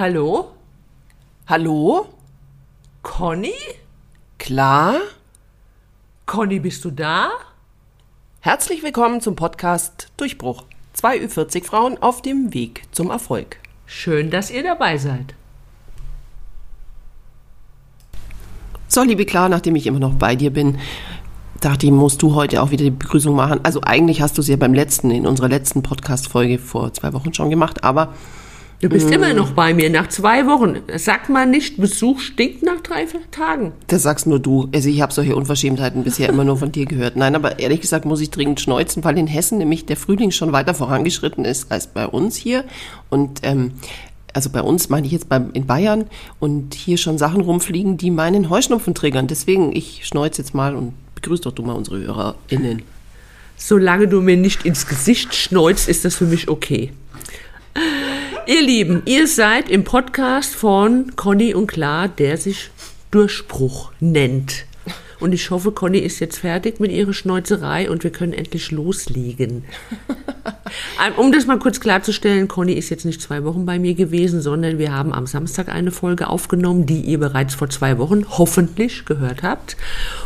Hallo? Hallo? Conny? Klar? Conny, bist du da? Herzlich willkommen zum Podcast Durchbruch. Zwei Ü40 Frauen auf dem Weg zum Erfolg. Schön, dass ihr dabei seid. So, liebe Klar, nachdem ich immer noch bei dir bin, dachte ich, musst du heute auch wieder die Begrüßung machen. Also eigentlich hast du sie ja beim letzten, in unserer letzten Podcast-Folge vor zwei Wochen schon gemacht, aber Du bist immer noch bei mir nach zwei Wochen. Sag mal nicht, Besuch stinkt nach drei Tagen. das sagst nur du. Also ich habe solche Unverschämtheiten bisher immer nur von dir gehört. Nein, aber ehrlich gesagt muss ich dringend schneuzen, weil in Hessen nämlich der Frühling schon weiter vorangeschritten ist als bei uns hier. Und ähm, also bei uns meine ich jetzt beim, in Bayern und hier schon Sachen rumfliegen, die meinen Heuschnupfen triggern. Deswegen, ich schneuze jetzt mal und begrüß doch du mal unsere HörerInnen. Solange du mir nicht ins Gesicht schneuzt, ist das für mich okay. Ihr Lieben, ihr seid im Podcast von Conny und Klar, der sich Durchbruch nennt. Und ich hoffe, Conny ist jetzt fertig mit ihrer Schneuzerei und wir können endlich loslegen. Ähm, Um das mal kurz klarzustellen, Conny ist jetzt nicht zwei Wochen bei mir gewesen, sondern wir haben am Samstag eine Folge aufgenommen, die ihr bereits vor zwei Wochen hoffentlich gehört habt.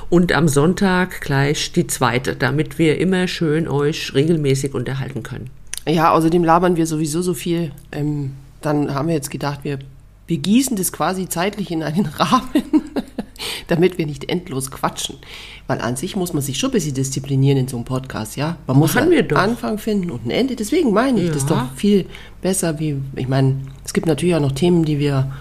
Und am Sonntag gleich die zweite, damit wir immer schön euch regelmäßig unterhalten können. Ja, außerdem labern wir sowieso so viel. Ähm, dann haben wir jetzt gedacht, wir, wir gießen das quasi zeitlich in einen Rahmen, damit wir nicht endlos quatschen. Weil an sich muss man sich schon ein bisschen disziplinieren in so einem Podcast, ja? Man muss einen wir. Anfang finden und ein Ende. Deswegen meine ich, das ist Ja. doch viel besser, wie, ich meine, es gibt natürlich auch noch Themen, die wir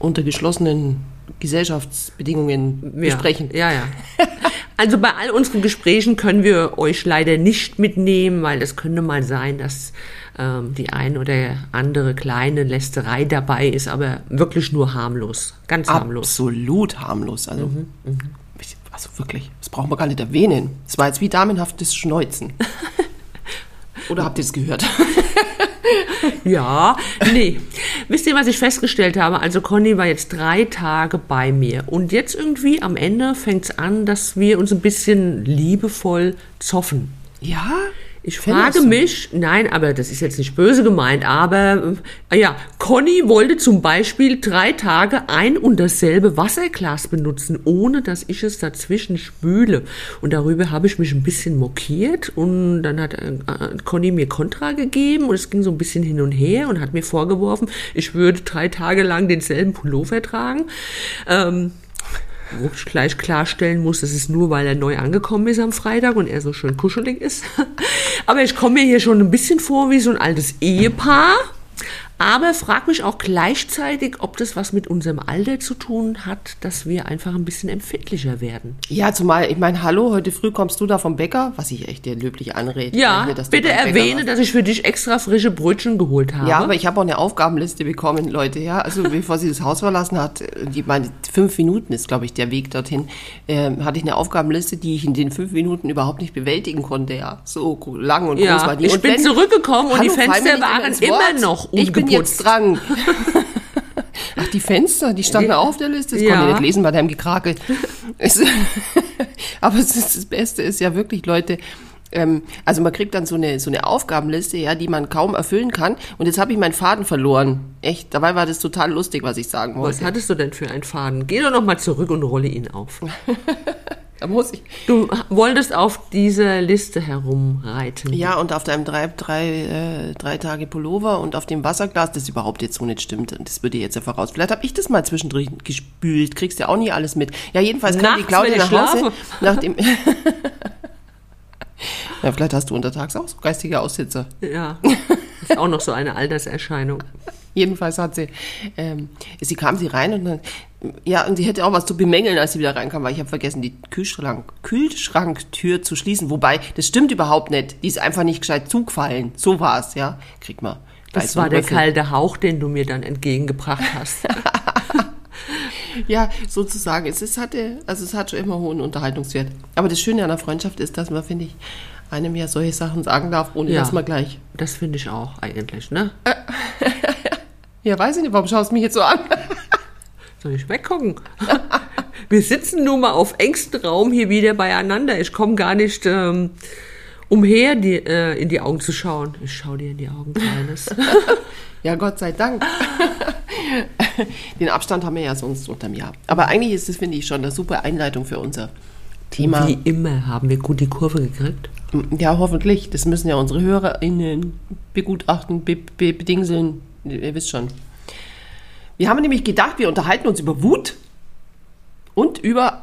unter geschlossenen Gesellschaftsbedingungen besprechen. Ja, ja. Also bei all unseren Gesprächen können wir euch leider nicht mitnehmen, weil es könnte mal sein, dass ähm, die ein oder andere kleine Lästerei dabei ist, aber wirklich nur harmlos. Ganz harmlos. Absolut harmlos. Also, Mhm, ich- also wirklich, das brauchen wir gar nicht erwähnen. Es war jetzt wie damenhaftes Schneuzen. Oder habt ihr es gehört? Ja, nee. Wisst ihr, was ich festgestellt habe? Also Conny war jetzt drei Tage bei mir und jetzt irgendwie am Ende fängt es an, dass wir uns ein bisschen liebevoll zoffen. Ja? Ich frage mich, nein, aber das ist jetzt nicht böse gemeint, aber äh, ja, Conny wollte zum Beispiel drei Tage ein und dasselbe Wasserglas benutzen, ohne dass ich es dazwischen spüle. Und darüber habe ich mich ein bisschen mokiert und dann hat äh, Conny mir Kontra gegeben und es ging so ein bisschen hin und her und hat mir vorgeworfen, ich würde drei Tage lang denselben Pullover tragen. Ähm, gleich klarstellen muss, das ist nur, weil er neu angekommen ist am Freitag und er so schön kuschelig ist. Aber ich komme mir hier schon ein bisschen vor wie so ein altes Ehepaar. Aber frag mich auch gleichzeitig, ob das was mit unserem Alter zu tun hat, dass wir einfach ein bisschen empfindlicher werden. Ja, zumal, ich meine, hallo, heute früh kommst du da vom Bäcker, was ich echt dir löblich anrede. Ja, du bitte erwähne, dass ich für dich extra frische Brötchen geholt habe. Ja, aber ich habe auch eine Aufgabenliste bekommen, Leute, ja. Also bevor sie das Haus verlassen hat, die meine fünf Minuten ist, glaube ich, der Weg dorthin, ähm, hatte ich eine Aufgabenliste, die ich in den fünf Minuten überhaupt nicht bewältigen konnte, ja. So lang und Ja, groß war die. ich Und bin zurückgekommen und die mir Fenster waren immer noch Ich bin jetzt ungeputzt. dran. Ach, die Fenster, die standen auf der Liste. Das Ja. konnte ich nicht lesen bei deinem Gekrakel. Aber es ist, das Beste ist ja wirklich, Leute, ähm, also man kriegt dann so eine, so eine Aufgabenliste, ja, die man kaum erfüllen kann. Und jetzt habe ich meinen Faden verloren. Echt, dabei war das total lustig, was ich sagen Was wollte. hattest du denn für einen Faden? Geh doch noch mal zurück und rolle ihn auf. Da muss ich. Du wolltest auf dieser Liste herumreiten. Ja, und auf deinem drei, drei, äh, drei Tage Pullover und auf dem Wasserglas, das überhaupt jetzt so nicht stimmt. Und das würde jetzt ja voraus. Vielleicht habe ich das mal zwischendrin gespült. Kriegst ja auch nie alles mit. Ja, jedenfalls kam die Nachts, Claudia wenn ich nach Hause. schlafe. Nach dem ja, vielleicht hast du untertags auch so geistige Aussitzer. Ja, ist auch noch so eine Alterserscheinung. Jedenfalls hat sie, ähm, sie kam sie rein und dann, ja, und sie hätte auch was zu bemängeln, als sie wieder reinkam, weil ich habe vergessen, die Kühlschrank, Kühlschranktür zu schließen. Wobei, das stimmt überhaupt nicht. Die ist einfach nicht gescheit zugefallen. So war's, ja. Kriegt man. gleich Das war der kalte Hauch, den du mir dann entgegengebracht hast. Ja, sozusagen. Es ist, hatte, also es hat schon immer hohen Unterhaltungswert. Aber das Schöne an der Freundschaft ist, dass man, finde ich, einem ja solche Sachen sagen darf, ohne Ja. dass man gleich. Das finde ich auch eigentlich, ne? Ja, weiß ich nicht, warum schaust du mich jetzt so an? Soll ich weggucken? Wir sitzen nun mal auf engstem Raum hier wieder beieinander. Ich komme gar nicht ähm, umher, die, äh, in die Augen zu schauen. Ich schaue dir in die Augen, Kleines. Ja, Gott sei Dank. Den Abstand haben wir ja sonst unterm Jahr. Aber eigentlich ist es, finde ich, schon eine super Einleitung für unser Thema. Wie immer haben wir gut die Kurve gekriegt. Ja, hoffentlich. Das müssen ja unsere HörerInnen begutachten, be be bedingseln. Ihr wisst schon. Wir haben nämlich gedacht, wir unterhalten uns über Wut und über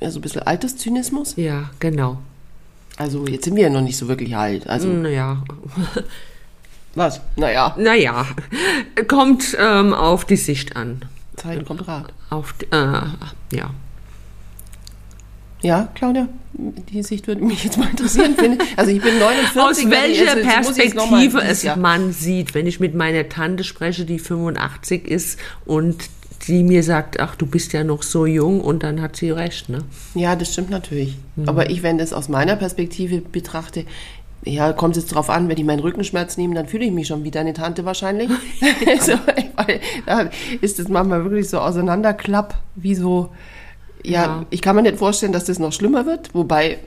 ja, so ein bisschen Alterszynismus. Ja, genau. Also jetzt sind wir ja noch nicht so wirklich alt. Also Naja. was? Naja, Naja. Kommt ähm, auf die Sicht an. Zeit kommt Rat. Auf die, äh, ja. Ja, Claudia, die Sicht würde mich jetzt mal interessieren. Also ich bin 49. Aus ich- welcher also ich mal Perspektive dieses es Jahr- man sieht, wenn ich mit meiner Tante spreche, die 85 ist und die mir sagt, ach, du bist ja noch so jung und dann hat sie recht, ne? Ja, das stimmt natürlich. Mhm. Aber ich, wenn das aus meiner Perspektive betrachte, ja, kommt es drauf an, wenn ich meinen Rückenschmerz nehme, dann fühle ich mich schon wie deine Tante wahrscheinlich. also, weil da ist das manchmal wirklich so auseinanderklapp, wie so, ja, Ja. ich kann mir nicht vorstellen, dass das noch schlimmer wird, wobei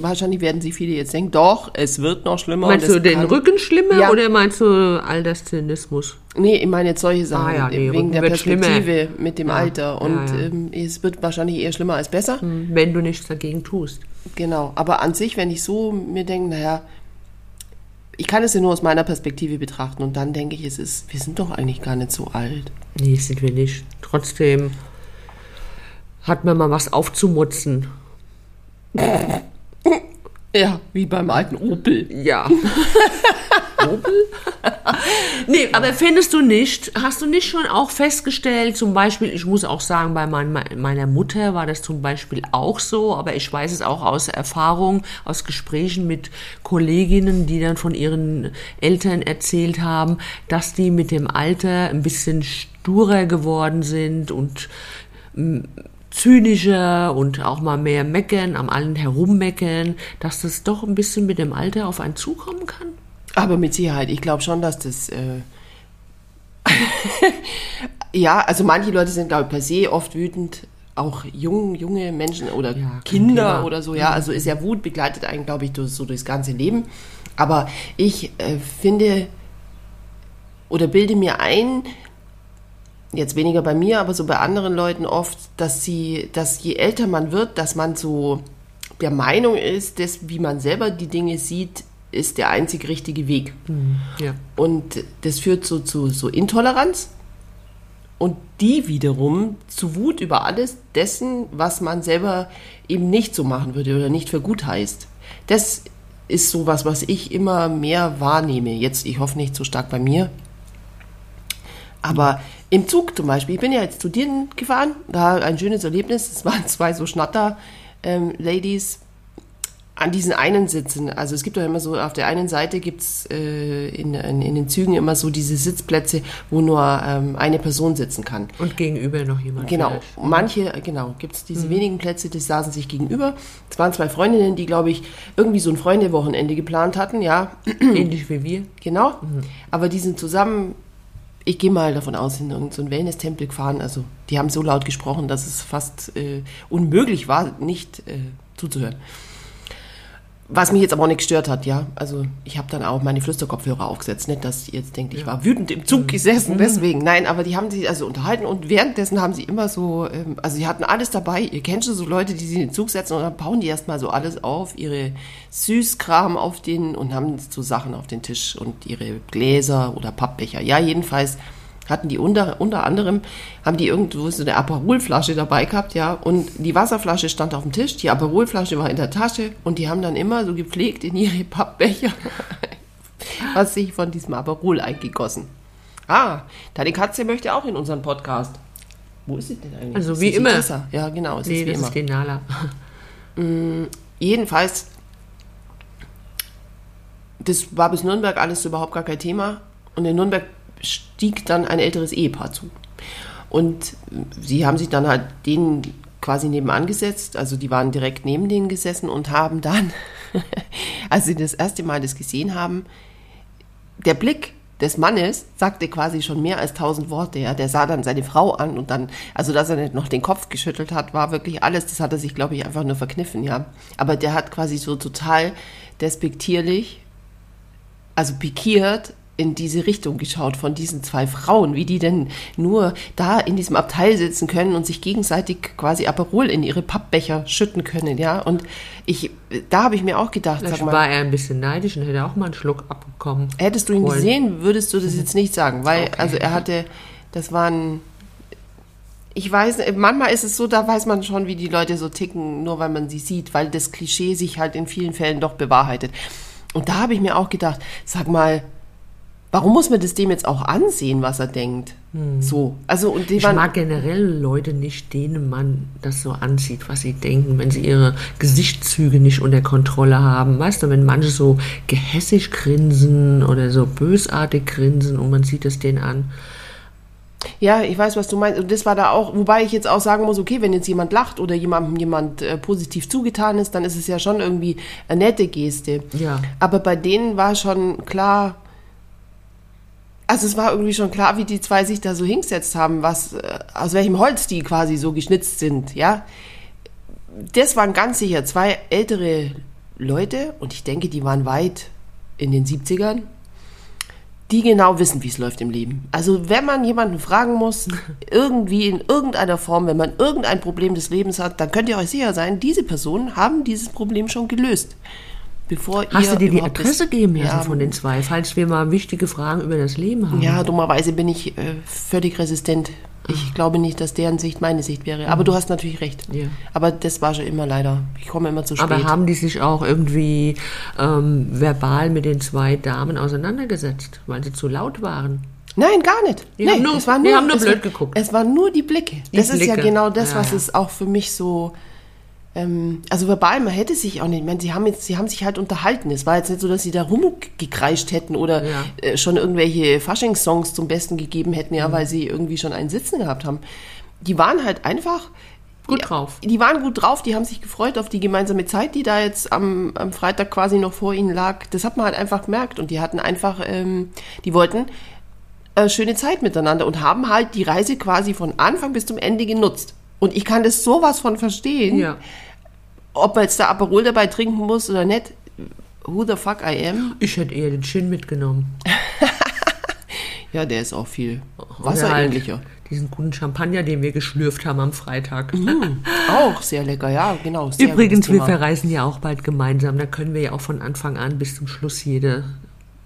wahrscheinlich werden sich viele jetzt denken, doch, es wird noch schlimmer. Meinst du den Rücken schlimmer Ja. oder meinst du Alterszynismus? Nee, ich meine jetzt solche Sachen, Ah ja, nee, wegen Rücken der wird schlimmer. Perspektive mit dem Ja, Alter. Und. Ähm, es wird wahrscheinlich eher schlimmer als besser. Wenn du nichts dagegen tust. Genau, aber an sich, wenn ich so mir denke, naja, ich kann es ja nur aus meiner Perspektive betrachten und dann denke ich, es ist, wir sind doch eigentlich gar nicht so alt. Nee, sind wir nicht. Trotzdem hat man mal was aufzumutzen. Ja, wie beim alten Opel. Ja. Opel? nee, aber findest du nicht, hast du nicht schon auch festgestellt, zum Beispiel, ich muss auch sagen, bei mein, meiner Mutter war das zum Beispiel auch so, aber ich weiß es auch aus Erfahrung, aus Gesprächen mit Kolleginnen, die dann von ihren Eltern erzählt haben, dass die mit dem Alter ein bisschen sturer geworden sind und zynischer und auch mal mehr meckern, am allen herummeckern, dass das doch ein bisschen mit dem Alter auf einen zukommen kann? Aber mit Sicherheit, ich glaube schon, dass das. Äh ja, also manche Leute sind, glaube ich, per se oft wütend. Auch jung, junge Menschen oder Ja, Kinder. Mhm. oder so, ja. Also ist ja Wut begleitet einen, glaube ich, durch, so durchs ganze Leben. Aber ich äh, finde oder bilde mir ein, jetzt weniger bei mir, aber so bei anderen Leuten oft, dass sie, dass je älter man wird, dass man so der Meinung ist, dass wie man selber die Dinge sieht, ist der einzig richtige Weg. Ja. Und das führt so zu so Intoleranz und die wiederum zu Wut über alles dessen, was man selber eben nicht so machen würde oder nicht für gut heißt. Das ist sowas, was ich immer mehr wahrnehme. Jetzt, ich hoffe nicht so stark bei mir. Aber im Zug zum Beispiel, ich bin ja jetzt zu dir gefahren, da ein schönes Erlebnis. Es waren zwei so Schnatter-Ladies an diesen einen Sitzen. Also es gibt doch immer so, auf der einen Seite gibt es äh, in, in, in den Zügen immer so diese Sitzplätze, wo nur ähm, eine Person sitzen kann. Und gegenüber noch jemand. Genau, vielleicht. manche, genau, gibt es diese wenigen Plätze, die saßen sich gegenüber. Es waren zwei Freundinnen, die, glaube ich, irgendwie so ein Freundewochenende geplant hatten, ja, Ähnlich wie wir. genau. Aber die sind zusammen, ich gehe mal davon aus, in irgendeinen Wellness-Tempel gefahren. Also die haben so laut gesprochen, dass es fast äh, unmöglich war, nicht äh, zuzuhören. Was mich jetzt aber auch nicht gestört hat, ja. Also ich habe dann auch meine Flüsterkopfhörer aufgesetzt. Nicht, dass ihr jetzt denkt, ich war wütend im Zug gesessen, deswegen. Nein, aber die haben sich also unterhalten und währenddessen haben sie immer so, ähm, also sie hatten alles dabei. Ihr kennt schon so Leute, die sich in den Zug setzen und dann bauen die erstmal so alles auf, ihre Süßkram auf den und haben so Sachen auf den Tisch und ihre Gläser oder Pappbecher. Ja, jedenfalls hatten die unter, unter anderem, haben die irgendwo so eine Aperolflasche dabei gehabt, ja, und die Wasserflasche stand auf dem Tisch, die Aperolflasche war in der Tasche und die haben dann immer so gepflegt in ihre Pappbecher was sich von diesem Aperol eingegossen. Ah, deine Katze möchte auch in unseren Podcast. Wo ist sie denn eigentlich? Also wie sie immer. Tessa? Ja, genau, es Nee, ist wie das immer. ist die Nala. Jedenfalls, das war bis Nürnberg alles überhaupt gar kein Thema. Und in Nürnberg stieg dann ein älteres Ehepaar zu. Und sie haben sich dann halt denen quasi nebenan gesetzt, also die waren direkt neben denen gesessen und haben dann, als sie das erste Mal das gesehen haben, der Blick des Mannes sagte quasi schon mehr als tausend Worte. Ja. Der sah dann seine Frau an und dann, also dass er nicht noch den Kopf geschüttelt hat, war wirklich alles. Das hat er sich, glaube ich, einfach nur verkniffen, ja. Aber der hat quasi so total despektierlich, also pikiert, in diese Richtung geschaut von diesen zwei Frauen, wie die denn nur da in diesem Abteil sitzen können und sich gegenseitig quasi Aperol in ihre Pappbecher schütten können, ja. Und ich, da habe ich mir auch gedacht, Vielleicht sag mal, war er ein bisschen neidisch und hätte auch mal einen Schluck abbekommen. hättest du ihn wollen. gesehen, würdest du das jetzt nicht sagen, weil, Okay. also er hatte, das waren, ich weiß, manchmal ist es so, da weiß man schon, wie die Leute so ticken, nur weil man sie sieht, weil das Klischee sich halt in vielen Fällen doch bewahrheitet. Und da habe ich mir auch gedacht, sag mal, warum muss man das dem jetzt auch ansehen, was er denkt? So, also und Ich mag generell Leute nicht, denen man das so anzieht, was sie denken, wenn sie ihre Gesichtszüge nicht unter Kontrolle haben. Weißt du, wenn manche so gehässig grinsen oder so bösartig grinsen und man sieht es denen an. Ja, ich weiß, was du meinst. Und das war da auch, wobei ich jetzt auch sagen muss, okay, wenn jetzt jemand lacht oder jemandem jemand äh, positiv zugetan ist, dann ist es ja schon irgendwie eine nette Geste. Ja. Aber bei denen war schon klar, also es war irgendwie schon klar, wie die zwei sich da so hingesetzt haben, was, äh, aus welchem Holz die quasi so geschnitzt sind, ja. Das waren ganz sicher zwei ältere Leute und ich denke, die waren weit in den 70ern die genau wissen, wie es läuft im Leben. Also wenn man jemanden fragen muss, irgendwie in irgendeiner Form, wenn man irgendein Problem des Lebens hat, dann könnt ihr euch sicher sein, diese Personen haben dieses Problem schon gelöst. Bevor Hast ihr du dir die Adresse geben lassen ja, von den zwei, falls wir mal wichtige Fragen über das Leben haben? Ja, dummerweise bin ich äh, völlig resistent. Ich glaube nicht, dass deren Sicht meine Sicht wäre. Aber du hast natürlich recht. Ja. Aber das war schon immer leider. Ich komme immer zu spät. Aber haben die sich auch irgendwie ähm, verbal mit den zwei Damen auseinandergesetzt, weil sie zu laut waren? Nein, gar nicht. Die nee, haben nur- es war die nur, haben nur blöd war, geguckt. Es waren nur die Blicke. Die das ist ja Blicke. genau das, Ja, was es auch für mich so. Ähm, also verbal, man hätte sich auch nicht. Ich meine, sie haben jetzt, sie haben sich halt unterhalten. Es war jetzt nicht so, dass sie da rumgekreischt hätten oder Ja. äh, schon irgendwelche Faschingssongs zum Besten gegeben hätten, Mhm. ja, weil sie irgendwie schon einen Sitzen gehabt haben. Die waren halt einfach Gut die, drauf. Die waren gut drauf, die haben sich gefreut auf die gemeinsame Zeit, die da jetzt am, am Freitag quasi noch vor ihnen lag. Das hat man halt einfach gemerkt und die hatten einfach, ähm, die wollten äh, schöne Zeit miteinander und haben halt die Reise quasi von Anfang bis zum Ende genutzt. Und ich kann das sowas von verstehen, Ja. ob man jetzt da Aperol dabei trinken muss oder nicht. Who the fuck I am? Ich hätte eher den Gin mitgenommen. Ja, der ist auch viel halt wasserähnlicher. diesen guten Champagner, den wir geschlürft haben am Freitag. Auch sehr lecker, ja, genau. Übrigens, wir verreisen ja auch bald gemeinsam. Da können wir ja auch von Anfang an bis zum Schluss jede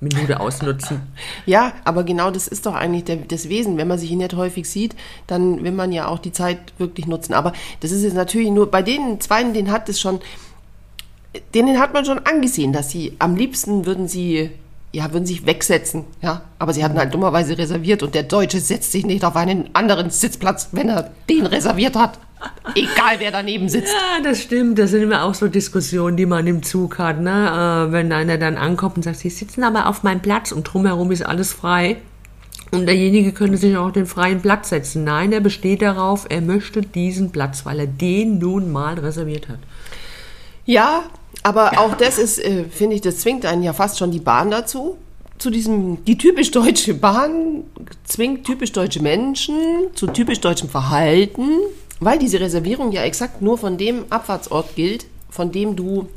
Minute ausnutzen. Ja, aber genau das ist doch eigentlich der, das Wesen. Wenn man sich nicht häufig sieht, dann will man ja auch die Zeit wirklich nutzen. Aber das ist jetzt natürlich nur, bei den Zweien, den hat es schon, denen hat man schon angesehen, dass sie am liebsten würden sie, ja, würden sich wegsetzen, ja. Aber sie hatten halt dummerweise reserviert und der Deutsche setzt sich nicht auf einen anderen Sitzplatz, wenn er den reserviert hat. Egal, wer daneben sitzt. Ja, das stimmt. Das sind immer auch so Diskussionen, die man im Zug hat. Ne? Äh, wenn einer dann ankommt und sagt, Sie sitzen aber auf meinem Platz und drumherum ist alles frei. Und derjenige könnte sich auch auf den freien Platz setzen. Nein, er besteht darauf, er möchte diesen Platz, weil er den nun mal reserviert hat. Ja, aber auch das ist, äh, finde ich, das zwingt einen ja fast schon die Bahn dazu. Zu diesem, die typisch deutsche Bahn zwingt typisch deutsche Menschen zu typisch deutschem Verhalten, weil diese Reservierung ja exakt nur von dem Abfahrtsort gilt, von dem du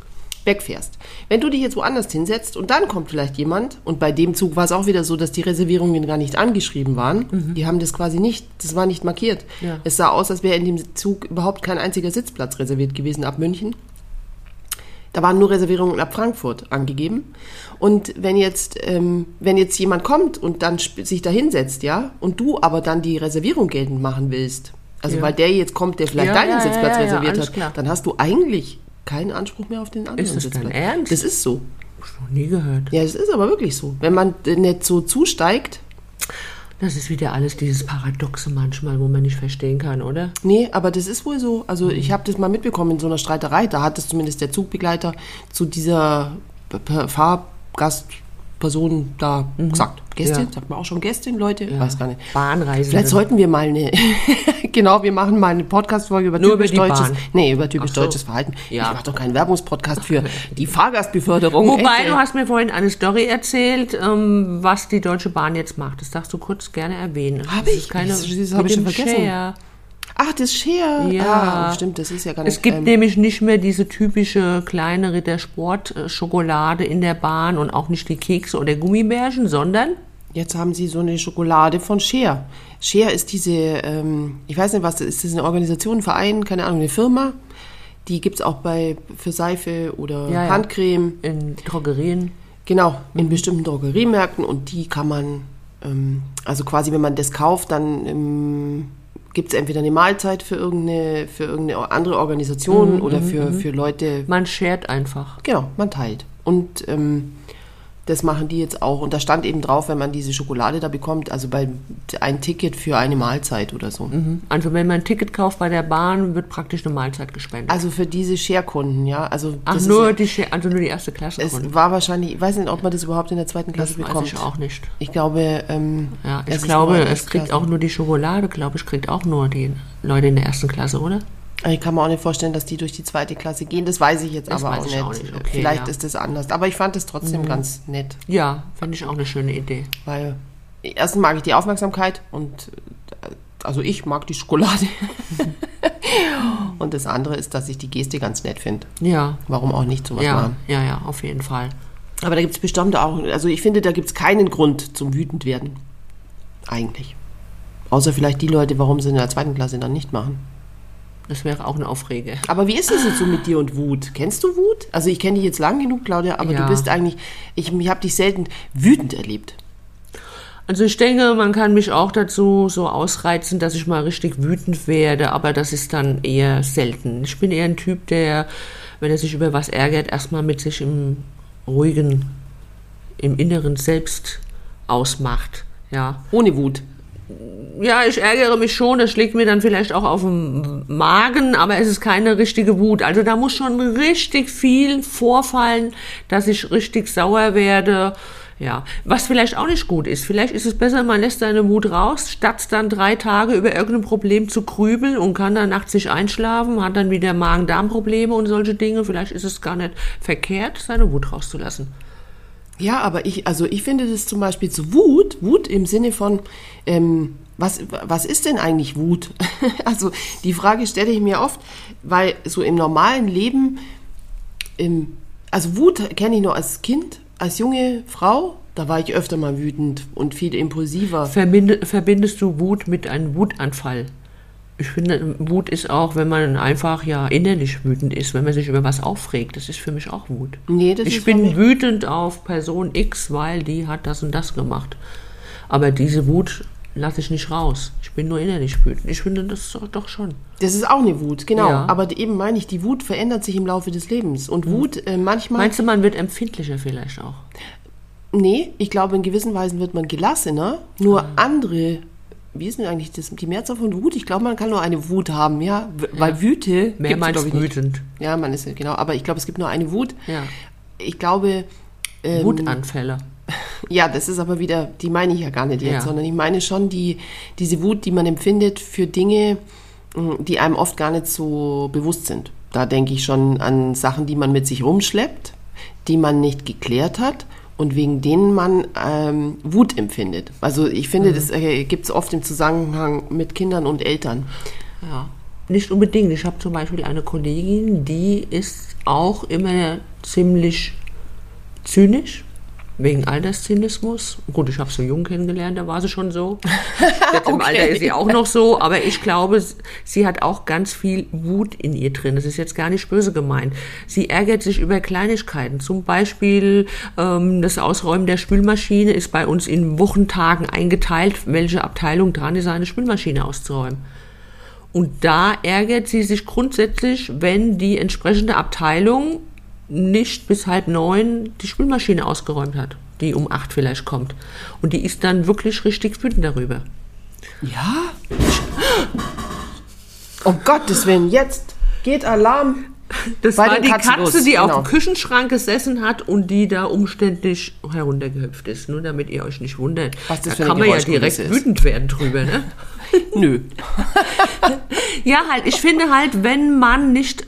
wegfährst. Wenn du dich jetzt woanders hinsetzt und dann kommt vielleicht jemand, und bei dem Zug war es auch wieder so, dass die Reservierungen gar nicht angeschrieben waren, die haben das quasi nicht, das war nicht markiert. Ja. Es sah aus, als wäre in dem Zug überhaupt kein einziger Sitzplatz reserviert gewesen ab München. Da waren nur Reservierungen ab Frankfurt angegeben. Und wenn jetzt, ähm, wenn jetzt jemand kommt und dann sich da hinsetzt, ja, und du aber dann die Reservierung geltend machen willst, also Ja. weil der jetzt kommt, der vielleicht Ja, deinen ja, Sitzplatz ja, ja, reserviert hat, klar. dann hast du eigentlich keinen Anspruch mehr auf den anderen Ist das dein Sitzplatz. Ernst? Das ist so. Ich noch nie gehört. Ja, das ist aber wirklich so. Wenn man nicht so zusteigt, Das ist wieder alles dieses Paradoxe manchmal, wo man nicht verstehen kann, oder? Nee, aber das ist wohl so. Also Mhm. ich habe das mal mitbekommen in so einer Streiterei. Da hat es zumindest der Zugbegleiter zu dieser Fahrgastperson da gesagt. Gästin? Mhm. Ja. Sagt man auch schon Gästin, Leute? Ich weiß gar nicht. Bahnreisende. Vielleicht sollten wir mal eine, genau, wir machen mal eine Podcast-Folge über Nur typisch über deutsches, Bahn. nee, über typisch so. deutsches Verhalten. Ja. Ich mache doch keinen Werbungspodcast für die Fahrgastbeförderung. Wobei, Echt, du hast mir vorhin eine Story erzählt, ähm, was die Deutsche Bahn jetzt macht. Das darfst du kurz gerne erwähnen. Hab Das ich? keine, Das- das mit hab ich schon vergessen. Share. Ach, das Share. Ja. Ah, stimmt, das ist ja gar nicht. Es gibt ähm, nämlich nicht mehr diese typische kleine Rittersport-Schokolade in der Bahn und auch nicht die Kekse oder Gummibärchen, sondern Jetzt haben sie so eine Schokolade von Share. Share ist diese, ähm, ich weiß nicht was, ist das eine Organisation, ein Verein, keine Ahnung, eine Firma? Die gibt es auch bei, für Seife oder Ja, ja. Handcreme. In Drogerien. Genau, in bestimmten Drogeriemärkten und die kann man, ähm, also quasi wenn man das kauft, dann ähm, gibt es entweder eine Mahlzeit für irgendeine, für irgendeine andere Organisation oder für, für Leute, Man schert einfach. genau, man teilt. Und ähm, das machen die jetzt auch. Und da stand eben drauf, wenn man diese Schokolade da bekommt, also bei ein Ticket für eine Mahlzeit oder so. Also wenn man ein Ticket kauft bei der Bahn, wird praktisch eine Mahlzeit gespendet. Also für diese Share-Kunden, ja. Also Ach, nur ja, die, Scher- also nur die erste Klasse. es war wahrscheinlich, ich weiß nicht, ob man das überhaupt in der zweiten Klasse das weiß bekommt. ich auch nicht. Ich glaube, ähm, Ja, es ich glaube, es kriegt auch nur die Schokolade, glaube ich, kriegt auch nur die Leute in der ersten Klasse, oder? Ich kann mir auch nicht vorstellen, dass die durch die zweite Klasse gehen. Das weiß ich jetzt Das aber auch ich nicht. auch nicht. Okay, Vielleicht ja. Mhm. ist das anders. Aber ich fand es trotzdem ganz nett, Ja, finde ich auch eine schöne Idee. weil erstens mag ich die Aufmerksamkeit und also ich mag die Schokolade. und das andere ist, dass ich die Geste ganz nett finde. Ja, Warum auch nicht sowas ja, machen? ja, ja, auf jeden Fall. Aber da gibt es bestimmt auch, also ich finde, da gibt es keinen Grund zum wütend werden. Eigentlich. Außer vielleicht die Leute, warum sie in der zweiten Klasse dann nicht machen. Das wäre auch eine Aufrege. Aber wie ist es jetzt so mit dir und Wut? Kennst du Wut? Also ich kenne dich jetzt lang genug, Claudia, aber Ja. du bist eigentlich, ich, ich habe dich selten wütend erlebt. Also ich denke, man kann mich auch dazu so ausreizen, dass ich mal richtig wütend werde, aber das ist dann eher selten. Ich bin eher ein Typ, der, wenn er sich über was ärgert, erstmal mit sich im ruhigen, im inneren Selbst ausmacht. Ja. Ohne Wut. Ja, ich ärgere mich schon, das schlägt mir dann vielleicht auch auf den Magen, aber es ist keine richtige Wut. Also da muss schon richtig viel vorfallen, dass ich richtig sauer werde. Ja, was vielleicht auch nicht gut ist. Vielleicht ist es besser, man lässt seine Wut raus, statt dann drei Tage über irgendein Problem zu grübeln und kann dann nachts nicht einschlafen, hat dann wieder Magen-Darm-Probleme und solche Dinge. Vielleicht ist es gar nicht verkehrt, seine Wut rauszulassen. Ja, aber ich, also ich finde das zum Beispiel zu Wut, Wut im Sinne von, ähm, was, was ist denn eigentlich Wut? also die Frage stelle ich mir oft, weil so im normalen Leben, im, also Wut kenne ich nur als Kind, als junge Frau, da war ich öfter mal wütend und viel impulsiver. Verbinde, verbindest du Wut mit einem Wutanfall? Ich finde, Wut ist auch, wenn man einfach ja innerlich wütend ist, wenn man sich über was aufregt. Das ist für mich auch Wut. Nee, ich bin wütend auf Person X, weil die hat das und das gemacht. Aber diese Wut lasse ich nicht raus. Ich bin nur innerlich wütend. Ich finde das doch- doch schon. Das ist auch eine Wut, genau. Ja. Aber eben meine ich, die Wut verändert sich im Laufe des Lebens. Und Wut äh, manchmal. Meinst du, man wird empfindlicher vielleicht auch? Nee, ich glaube, in gewissen Weisen wird man gelassener. Nur Ah. andere, wie ist denn eigentlich das, die Mehrzahl von Wut? Ich glaube, man kann nur eine Wut haben, ja. Weil Wüte. Mehrmals gibt's, ich, nicht. wütend. Ja, man ist, genau. Aber ich glaube, es gibt nur eine Wut. Ja. Ich glaube, ähm, Wutanfälle. ja, das ist aber wieder, die meine ich ja gar nicht jetzt, Ja. sondern ich meine schon die, diese Wut, die man empfindet für Dinge, mh, die einem oft gar nicht so bewusst sind. Da denke ich schon an Sachen, die man mit sich rumschleppt, die man nicht geklärt hat und wegen denen man ähm, Wut empfindet. Also ich Mhm. finde, das äh, gibt es oft im Zusammenhang mit Kindern und Eltern. Ja, nicht unbedingt. Ich habe zum Beispiel eine Kollegin, die ist auch immer ziemlich zynisch, wegen Alterszynismus. Gut, ich habe sie jung kennengelernt, da war sie schon so. Jetzt im Okay. Alter ist sie auch noch so, aber ich glaube, sie hat auch ganz viel Wut in ihr drin. Das ist jetzt gar nicht böse gemeint. Sie ärgert sich über Kleinigkeiten. Zum Beispiel ähm, das Ausräumen der Spülmaschine ist bei uns in Wochentagen eingeteilt, welche Abteilung dran ist, eine Spülmaschine auszuräumen. Und da ärgert sie sich grundsätzlich, wenn die entsprechende Abteilung nicht bis halb neun die Spülmaschine ausgeräumt hat, die um acht vielleicht kommt. Und die ist dann wirklich richtig wütend darüber. Ja? Um Gottes Willen, jetzt geht Alarm. Das Bei war die Katze, die genau. auf dem Küchenschrank gesessen hat und die da umständlich heruntergehüpft ist. Nur damit ihr euch nicht wundert. Was das da kann man ja direkt ist. wütend werden drüber, ne? Nö. Ja, halt, ich finde halt, wenn man nicht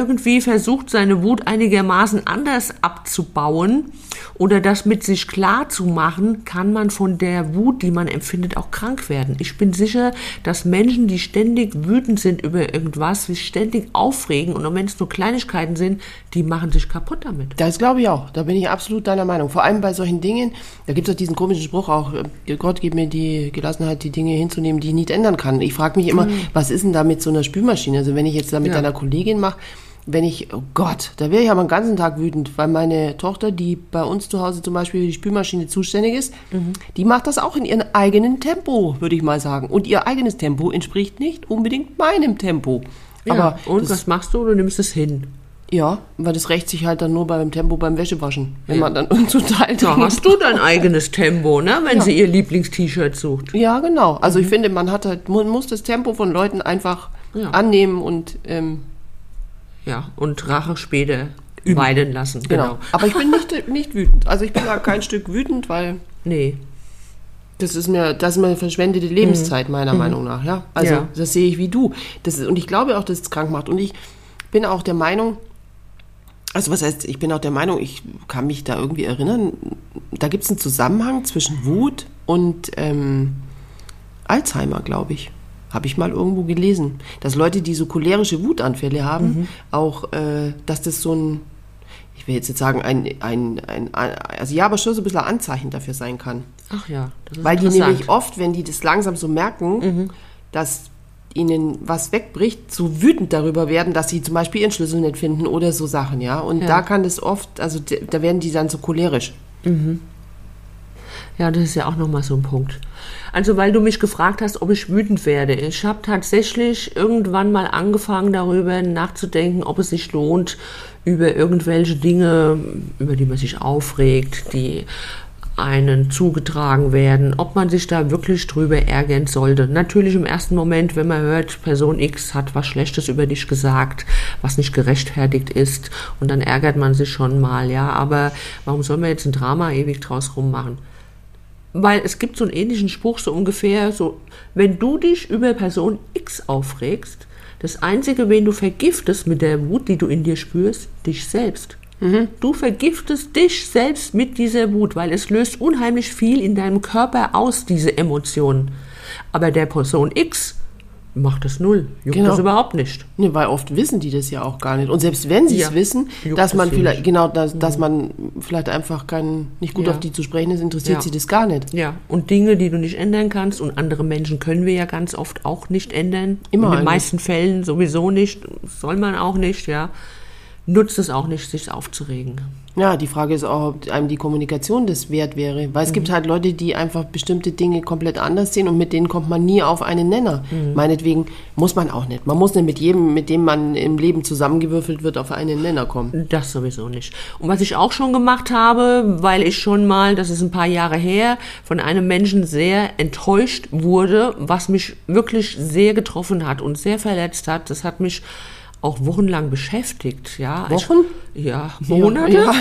irgendwie versucht, seine Wut einigermaßen anders abzubauen oder das mit sich klar zu machen, kann man von der Wut, die man empfindet, auch krank werden. Ich bin sicher, dass Menschen, die ständig wütend sind über irgendwas, sich ständig aufregen und wenn es nur Kleinigkeiten sind, die machen sich kaputt damit. Das glaube ich auch. Da bin ich absolut deiner Meinung. Vor allem bei solchen Dingen, da gibt es auch diesen komischen Spruch auch, äh, Gott gibt mir die Gelassenheit, die Dinge hinzunehmen, die ich nicht ändern kann. Ich frage mich immer, mhm. was ist denn da mit so einer Spülmaschine? Also wenn ich jetzt da mit ja. deiner Kollegin mache, wenn ich, oh Gott, da wäre ich aber den ganzen Tag wütend, weil meine Tochter, die bei uns zu Hause zum Beispiel für die Spülmaschine zuständig ist, mhm. die macht das auch in ihrem eigenen Tempo, würde ich mal sagen. Und ihr eigenes Tempo entspricht nicht unbedingt meinem Tempo. Ja, aber und was machst du? Du nimmst es hin. Ja, weil das rächt sich halt dann nur beim Tempo beim Wäschewaschen, wenn ja. man dann uns teilt. Da hast du dein eigenes Tempo, ne, wenn ja. sie ihr Lieblingst-T-Shirt sucht. Ja, genau. Also mhm. ich finde, man hat halt, man muss das Tempo von Leuten einfach annehmen und ähm, ja, und Rache später weiden lassen. Genau. genau. Aber ich bin nicht, nicht wütend. Also ich bin da kein Stück wütend, weil. Nee. Das ist mir, das ist mir verschwendete Lebenszeit, mhm. meiner mhm. Meinung nach, ja. Also ja. das sehe ich wie du. Das ist, und ich glaube auch, dass es krank macht. Und ich bin auch der Meinung, also was heißt, ich bin auch der Meinung, ich kann mich da irgendwie erinnern, da gibt es einen Zusammenhang zwischen Wut und ähm, Alzheimer, glaube ich. Habe ich mal irgendwo gelesen. Dass Leute, die so cholerische Wutanfälle haben, mhm. auch, äh, dass das so ein, ich will jetzt nicht sagen, ein, ein, ein, also ja, aber schon so ein bisschen ein Anzeichen dafür sein kann. Ach ja. Weil die nämlich oft, wenn die das langsam so merken, mhm. dass ihnen was wegbricht, so wütend darüber werden, dass sie zum Beispiel ihren Schlüssel nicht finden oder so Sachen, ja. Und ja. da kann das oft, also da werden die dann so cholerisch. Mhm. Ja, das ist ja auch nochmal so ein Punkt. Also, weil du mich gefragt hast, ob ich wütend werde. Ich habe tatsächlich irgendwann mal angefangen, darüber nachzudenken, ob es sich lohnt, über irgendwelche Dinge, über die man sich aufregt, die einen zugetragen werden, ob man sich da wirklich drüber ärgern sollte. Natürlich im ersten Moment, wenn man hört, Person X hat was Schlechtes über dich gesagt, was nicht gerechtfertigt ist, und dann ärgert man sich schon mal, ja, aber warum soll man jetzt ein Drama ewig draus rummachen? Weil es gibt so einen ähnlichen Spruch, so ungefähr, so, wenn du dich über Person X aufregst, das Einzige, wen du vergiftest mit der Wut, die du in dir spürst, dich selbst. Mhm. Du vergiftest dich selbst mit dieser Wut, weil es löst unheimlich viel in deinem Körper aus, diese Emotionen. Aber der Person X macht das null, juckt genau. das überhaupt nicht. Nee, weil oft wissen die das ja auch gar nicht. Und selbst wenn sie es ja, wissen, dass man vielleicht, nicht. genau, dass, dass mhm. man vielleicht einfach kein, nicht gut ja. auf die zu sprechen ist, interessiert ja. sie das gar nicht. Ja, und Dinge, die du nicht ändern kannst und andere Menschen können wir ja ganz oft auch nicht ändern. Immer. In den meisten Fällen sowieso nicht, soll man auch nicht, ja nutzt es auch nicht, sich aufzuregen. Ja, die Frage ist auch, ob einem die Kommunikation das wert wäre. Weil es mhm. gibt halt Leute, die einfach bestimmte Dinge komplett anders sehen und mit denen kommt man nie auf einen Nenner. Mhm. Meinetwegen muss man auch nicht. Man muss nicht mit jedem, mit dem man im Leben zusammengewürfelt wird, auf einen Nenner kommen. Das sowieso nicht. Und was ich auch schon gemacht habe, weil ich schon mal, das ist ein paar Jahre her, von einem Menschen sehr enttäuscht wurde, was mich wirklich sehr getroffen hat und sehr verletzt hat. Das hat mich auch wochenlang beschäftigt, ja. Wochen? Ich, ja, Monate. Ja, ja.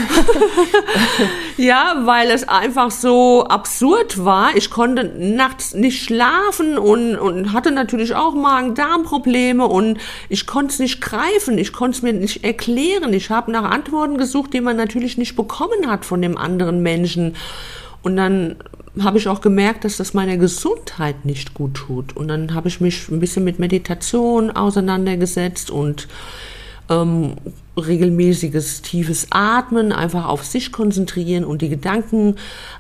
ja, weil es einfach so absurd war. Ich konnte nachts nicht schlafen und, und hatte natürlich auch Magen-Darm-Probleme und ich konnte es nicht greifen, ich konnte es mir nicht erklären. Ich habe nach Antworten gesucht, die man natürlich nicht bekommen hat von dem anderen Menschen. Und dann habe ich auch gemerkt, dass das meiner Gesundheit nicht gut tut. Und dann habe ich mich ein bisschen mit Meditation auseinandergesetzt und ähm, regelmäßiges tiefes Atmen, einfach auf sich konzentrieren und die Gedanken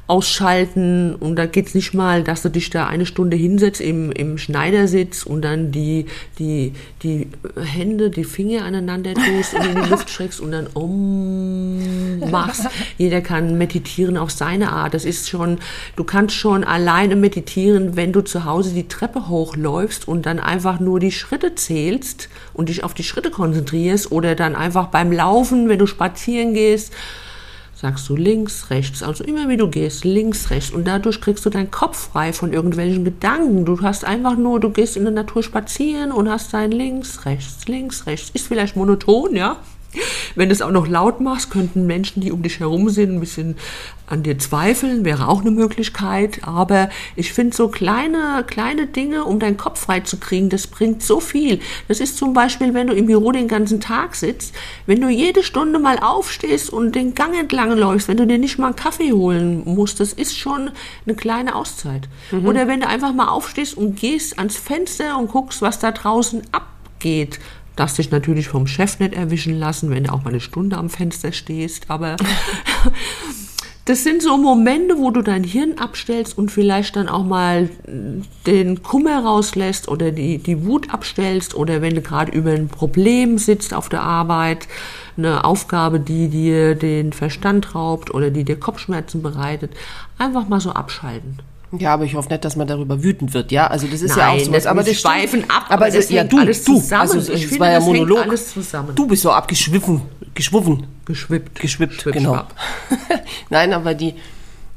ausschalten. Und da geht's nicht mal, dass du dich da eine Stunde hinsetzt im, im Schneidersitz und dann die, die, die Hände, die Finger aneinander tust und in die Luft schreckst und dann um machst. Jeder kann meditieren auf seine Art. Das ist schon, du kannst schon alleine meditieren, wenn du zu Hause die Treppe hochläufst und dann einfach nur die Schritte zählst und dich auf die Schritte konzentrierst oder dann einfach beim Laufen, wenn du spazieren gehst, sagst du links, rechts. Also immer wie du gehst, links, rechts. Und dadurch kriegst du deinen Kopf frei von irgendwelchen Gedanken. Du hast einfach nur, du gehst in der Natur spazieren und hast dein links, rechts, links, rechts. Ist vielleicht monoton, ja. Wenn du es auch noch laut machst, könnten Menschen, die um dich herum sind, ein bisschen an dir zweifeln, wäre auch eine Möglichkeit. Aber ich finde so kleine, kleine Dinge, um deinen Kopf frei zu kriegen, das bringt so viel. Das ist zum Beispiel, wenn du im Büro den ganzen Tag sitzt, wenn du jede Stunde mal aufstehst und den Gang entlang läufst, wenn du dir nicht mal einen Kaffee holen musst, das ist schon eine kleine Auszeit. Mhm. Oder wenn du einfach mal aufstehst und gehst ans Fenster und guckst, was da draußen abgeht Darfst dich natürlich vom Chef nicht erwischen lassen, wenn du auch mal eine Stunde am Fenster stehst. Aber das sind so Momente, wo du dein Hirn abstellst und vielleicht dann auch mal den Kummer rauslässt oder die, die Wut abstellst oder wenn du gerade über ein Problem sitzt auf der Arbeit, eine Aufgabe, die dir den Verstand raubt oder die dir Kopfschmerzen bereitet, einfach mal so abschalten. Ja, aber ich hoffe nicht, dass man darüber wütend wird, ja? Also das ist Nein, ja auch so. Das aber das schweifen ab, aber, das, ja, du, alles du, zusammen. Also, ich finde, war ja Monolog. alles zusammen. Du bist so abgeschwiffen, geschwuffen. Geschwippt. Geschwippt, Schwipp, genau. Nein, aber die,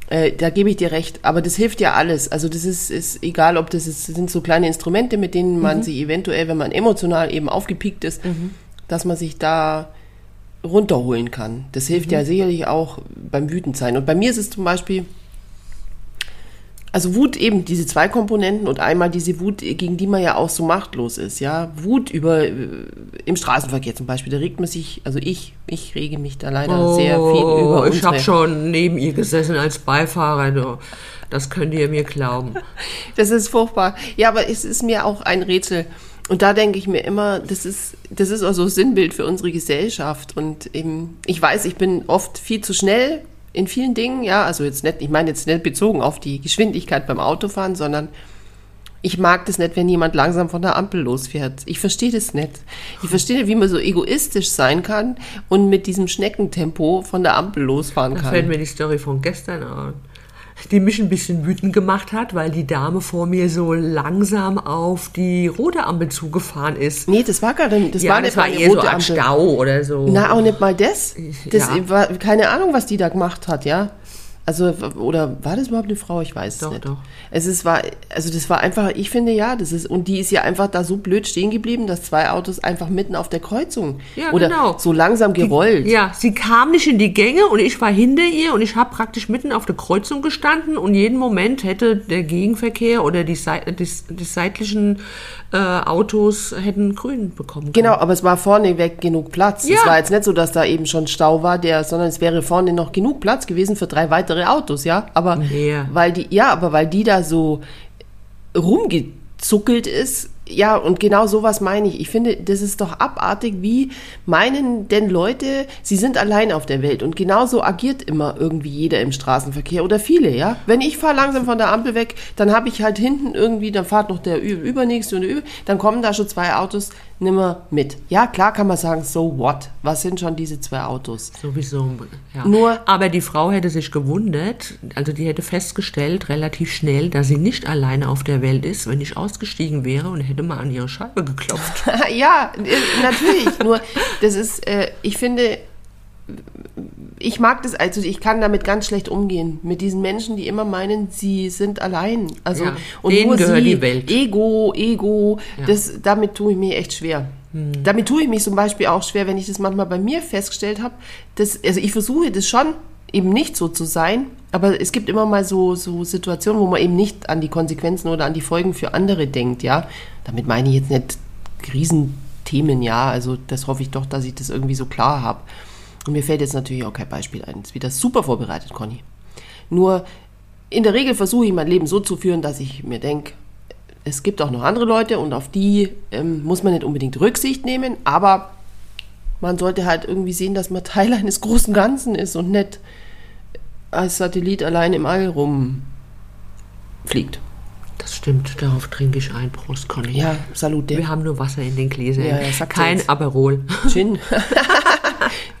äh, da gebe ich dir recht. Aber das hilft ja alles. Also das ist, ist egal, ob das ist, sind so kleine Instrumente, mit denen man Mhm. sich eventuell, wenn man emotional eben aufgepiekt ist, dass man sich da runterholen kann. Das hilft Mhm. ja sicherlich auch beim Wütendsein. Und bei mir ist es zum Beispiel, also Wut eben diese zwei Komponenten und einmal diese Wut, gegen die man ja auch so machtlos ist, ja. Wut über äh, im Straßenverkehr zum Beispiel, da regt man sich, also ich, ich rege mich da leider sehr viel über Oh, ich unsere- habe schon neben ihr gesessen als Beifahrer. Du. Das könnt ihr mir glauben. Das ist furchtbar. Ja, aber es ist mir auch ein Rätsel. Und da denke ich mir immer, das ist, das ist auch so Sinnbild für unsere Gesellschaft. Und eben, ich weiß, ich bin oft viel zu schnell in vielen Dingen, ja, also jetzt nicht, ich meine jetzt nicht bezogen auf die Geschwindigkeit beim Autofahren, sondern ich mag das nicht, wenn jemand langsam von der Ampel losfährt. Ich verstehe das nicht. Ich verstehe nicht, wie man so egoistisch sein kann und mit diesem Schneckentempo von der Ampel losfahren Da kann. fällt mir die Story von gestern an. Die mich ein bisschen wütend gemacht hat, weil die Dame vor mir so langsam auf die rote Ampel zugefahren ist. Nee, das war gar nicht, das ja, war das nicht war mal eher so rote ein Ampel. Stau oder so. Na, auch nicht mal das. Das Ja. war keine Ahnung, was die da gemacht hat, ja. Also, oder war das überhaupt eine Frau? Ich weiß Doch, es nicht. doch. Es ist, war, also das war einfach, ich finde ja, das ist, und die ist ja einfach da so blöd stehen geblieben, dass zwei Autos einfach mitten auf der Kreuzung Ja, oder genau. so langsam gerollt. Ja, sie kam nicht in die Gänge und ich war hinter ihr und ich habe praktisch mitten auf der Kreuzung gestanden und jeden Moment hätte der Gegenverkehr oder die, die, die seitlichen äh, Autos hätten grün bekommen können. Genau, aber es war vorne weg genug Platz. Ja. Es war jetzt nicht so, dass da eben schon Stau war, der, sondern es wäre vorne noch genug Platz gewesen für drei weitere Autos, ja. Aber Mehr. weil die, ja, aber weil die da so rumgezuckelt ist, ja, und genau sowas meine ich. Ich finde, das ist doch abartig, wie meinen denn Leute, sie sind allein auf der Welt. Und genauso agiert immer irgendwie jeder im Straßenverkehr oder viele, ja. Wenn ich fahre langsam von der Ampel weg, dann habe ich halt hinten irgendwie, dann fahrt noch der übernächste und der über, dann kommen da schon zwei Autos, nimmer mit. Ja, klar kann man sagen, so what? Was sind schon diese zwei Autos? Sowieso. Ja. Nur- Aber die Frau hätte sich gewundert, also die hätte festgestellt, relativ schnell, dass sie nicht alleine auf der Welt ist, wenn ich ausgestiegen wäre und hätte mal an ihre Scheibe geklopft. ja, äh, natürlich. Nur, das ist, äh, ich finde, ich mag das, also ich kann damit ganz schlecht umgehen. Mit diesen Menschen, die immer meinen, sie sind allein. Also, Ja, und denen nur gehört sie, die Welt. Ego, Ego, Ja. das, damit tue ich mir echt schwer. Hm. Damit tue ich mich zum Beispiel auch schwer, wenn ich das manchmal bei mir festgestellt habe. dass- Also ich versuche das schon eben nicht so zu sein, aber es gibt immer mal so, so Situationen, wo man eben nicht an die Konsequenzen oder an die Folgen für andere denkt, ja. Damit meine ich jetzt nicht Riesenthemen, ja. Also das hoffe ich doch, dass ich das irgendwie so klar habe. Und mir fällt jetzt natürlich auch kein Beispiel ein. Ist wieder super vorbereitet, Conny. Nur in der Regel versuche ich mein Leben so zu führen, dass ich mir denke, es gibt auch noch andere Leute und auf die ähm, muss man nicht unbedingt Rücksicht nehmen, aber man sollte halt irgendwie sehen, dass man Teil eines großen Ganzen ist und nicht als Satellit allein im All rumfliegt. Das stimmt, darauf trinke ich ein. Prost, Conny. Ja, salute. Wir haben nur Wasser in den Gläsern. Ja, ja, Kein. Aperol. Gin.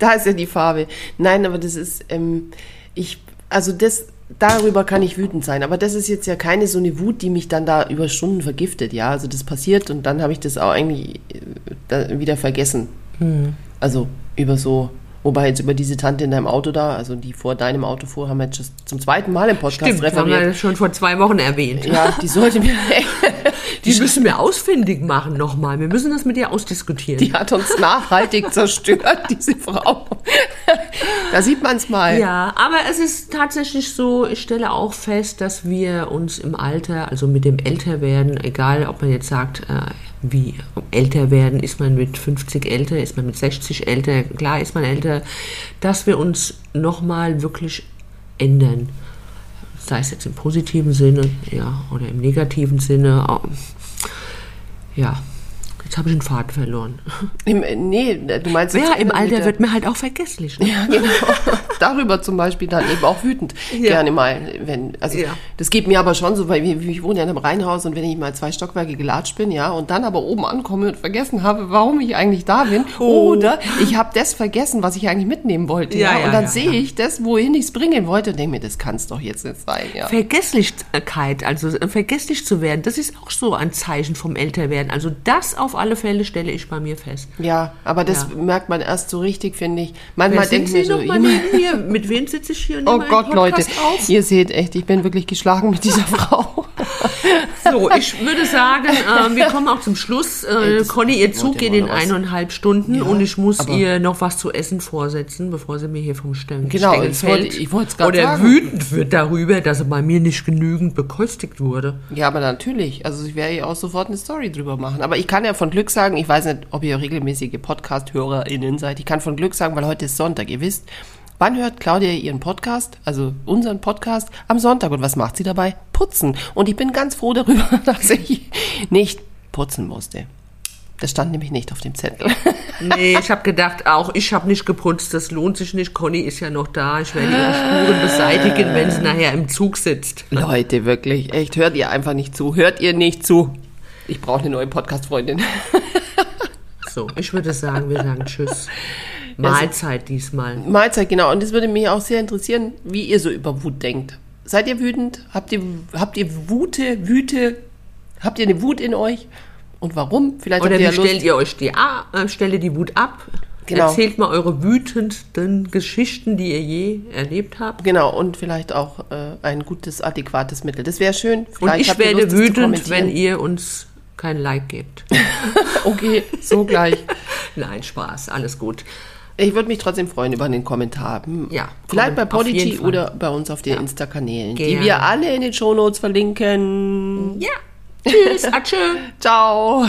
da ist ja die Farbe. Nein, aber das ist, ähm, ich, also das, darüber kann ich wütend sein. Aber das ist jetzt ja keine so eine Wut, die mich dann da über Stunden vergiftet. Ja, also das passiert und dann habe ich das auch eigentlich äh, wieder vergessen. Also über so Wobei jetzt über diese Tante in deinem Auto da, also die vor deinem Auto fuhr, haben wir jetzt zum zweiten Mal im Podcast Stimmt, das haben referiert. wir schon vor zwei Wochen erwähnt. Ja, die sollte mir, Die müssen wir ausfindig machen nochmal. Wir müssen das mit ihr ausdiskutieren. die hat uns nachhaltig zerstört, diese Frau. Da sieht man es mal. Ja, aber es ist tatsächlich so, ich stelle auch fest, dass wir uns im Alter, also mit dem Älterwerden, egal ob man jetzt sagt, äh, wie älter werden, ist man mit 50 älter, ist man mit 60 älter, klar ist man älter, dass wir uns nochmal wirklich ändern. Sei es jetzt im positiven Sinne, ja, oder im negativen Sinne. Ja, jetzt habe ich den Faden verloren. Im, nee, du meinst Ja, im Alter wird man halt auch vergesslich. Ne? Ja, genau. Darüber zum Beispiel dann eben auch wütend. Ja. Gerne mal, wenn, also Ja. das geht mir aber schon so, weil ich, ich wohne ja in einem Reihenhaus und wenn ich mal zwei Stockwerke gelatscht bin, ja, und dann aber oben ankomme und vergessen habe, warum ich eigentlich da bin, Oh. oder ich habe das vergessen, was ich eigentlich mitnehmen wollte, ja, Ja, und dann sehe ich das, wohin ich es bringen wollte, und denke mir, das kann es doch jetzt nicht sein, ja. Vergesslichkeit, also äh, vergesslich zu werden, das ist auch so ein Zeichen vom Älterwerden. Also das auf alle Fälle stelle ich bei mir fest. Ja, aber das Ja. merkt man erst so richtig, finde ich. Manchmal denkt Sie so? Mit wem sitze ich hier? und oh Gott, Leute, Auf? ihr seht echt, ich bin wirklich geschlagen mit dieser Frau. So, ich würde sagen, äh, wir kommen auch zum Schluss. Äh, Conny, ihr Zug geht in eineinhalb Stunden Ja, und ich muss ihr noch was zu essen vorsetzen, bevor sie mir hier vom Stellen Genau, Stängel fällt. ich wollte es grad Oder sagen. wütend wird darüber, dass sie bei mir nicht genügend beköstigt wurde. Ja, aber natürlich. Also ich werde ja auch sofort eine Story drüber machen. Aber ich kann ja von Glück sagen, ich weiß nicht, ob ihr regelmäßige Podcast-HörerInnen seid. Ich kann von Glück sagen, weil heute ist Sonntag. Ihr wisst, wann hört Claudia ihren Podcast, also unseren Podcast, am Sonntag. Und was macht sie dabei? Putzen. Und ich bin ganz froh darüber, dass ich nicht putzen musste. Das stand nämlich nicht auf dem Zettel. Nee, ich habe gedacht, auch ich habe nicht geputzt, das lohnt sich nicht. Conny ist ja noch da. Ich werde ihre Spuren beseitigen, wenn sie nachher im Zug sitzt. Leute, wirklich, echt, hört ihr einfach nicht zu. Hört ihr nicht zu. Ich brauche eine neue Podcast-Freundin. So, ich würde sagen, wir sagen Tschüss. Mahlzeit diesmal. Mahlzeit, genau. Und es würde mich auch sehr interessieren, wie ihr so über Wut denkt. Seid ihr wütend? Habt ihr, habt ihr Wute, Wüte? Habt ihr eine Wut in euch? Und warum? Vielleicht Oder wie ja stellt ihr euch die äh, stelle die Wut ab? Genau. Erzählt mal eure wütendsten Geschichten, die ihr je erlebt habt. Genau, und vielleicht auch äh, ein gutes, adäquates Mittel. Das wäre schön. Und Vielleicht ich habt ihr werde Lust, das wütend, wenn ihr uns kein Like gebt. Okay, so gleich. Nein, Spaß, alles gut. Ich würde mich trotzdem freuen über einen Kommentar. Hm. Ja, Vielleicht bei Podigy oder bei uns auf den Insta-Kanälen, die wir alle in den Shownotes verlinken. Ja. Tschüss, atschö. Ciao.